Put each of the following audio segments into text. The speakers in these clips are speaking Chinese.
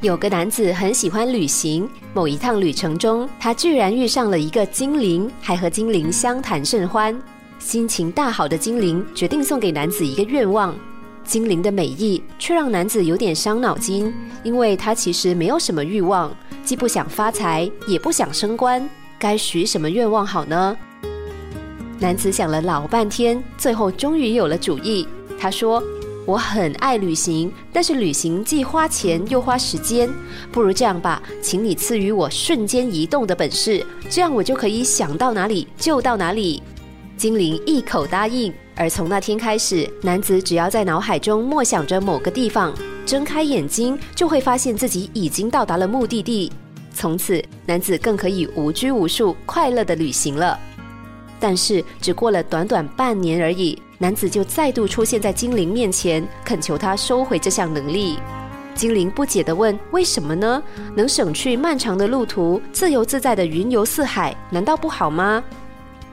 有个男子很喜欢旅行，某一趟旅程中，他居然遇上了一个精灵，还和精灵相谈甚欢。心情大好的精灵决定送给男子一个愿望。精灵的美意却让男子有点伤脑筋，因为他其实没有什么欲望，既不想发财，也不想升官，该许什么愿望好呢？男子想了老半天，最后终于有了主意。他说。我很爱旅行，但是旅行既花钱又花时间，不如这样吧，请你赐予我瞬间移动的本事，这样我就可以想到哪里就到哪里。精灵一口答应，而从那天开始，男子只要在脑海中默想着某个地方，睁开眼睛就会发现自己已经到达了目的地。从此，男子更可以无拘无束、快乐的旅行了。但是，只过了短短半年而已。男子就再度出现在精灵面前，恳求他收回这项能力。精灵不解地问：“为什么呢？能省去漫长的路途，自由自在的云游四海，难道不好吗？”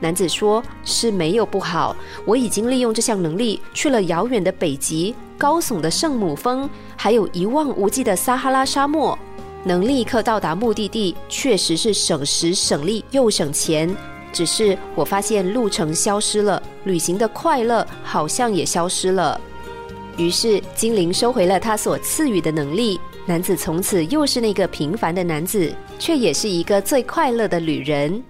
男子说：“是没有不好，我已经利用这项能力去了遥远的北极、高耸的圣母峰，还有一望无际的撒哈拉沙漠，能立刻到达目的地，确实是省时省力又省钱。”只是我发现路程消失了，旅行的快乐好像也消失了。于是精灵收回了他所赐予的能力，男子从此又是那个平凡的男子，却也是一个最快乐的旅人。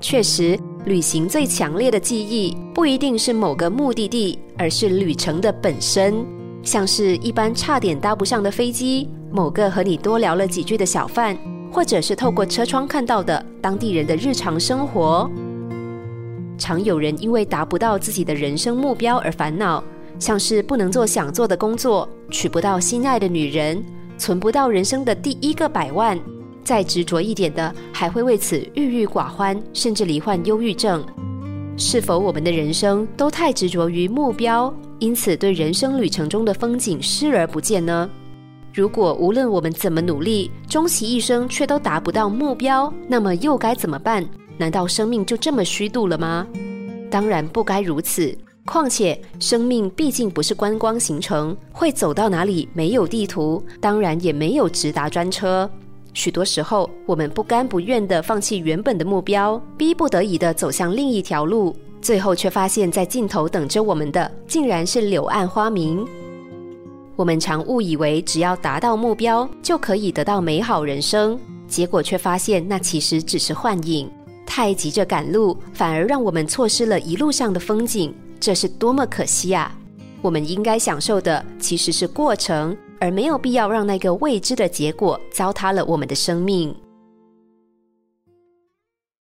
确实，旅行最强烈的记忆不一定是某个目的地，而是旅程的本身，像是一班差点搭不上的飞机，某个和你多聊了几句的小贩。或者是透过车窗看到的当地人的日常生活，常有人因为达不到自己的人生目标而烦恼，像是不能做想做的工作，娶不到心爱的女人，存不到人生的第一个百万，再执着一点的，还会为此郁郁寡欢，甚至罹患忧郁症。是否我们的人生都太执着于目标，因此对人生旅程中的风景视而不见呢？如果无论我们怎么努力，终其一生却都达不到目标，那么又该怎么办？难道生命就这么虚度了吗？当然不该如此。况且生命毕竟不是观光行程，会走到哪里没有地图，当然也没有直达专车。许多时候，我们不甘不愿地放弃原本的目标，逼不得已地走向另一条路，最后却发现，在尽头等着我们的，竟然是柳暗花明。我们常误以为只要达到目标就可以得到美好人生，结果却发现那其实只是幻影。太急着赶路，反而让我们错失了一路上的风景，这是多么可惜啊！我们应该享受的其实是过程，而没有必要让那个未知的结果糟蹋了我们的生命。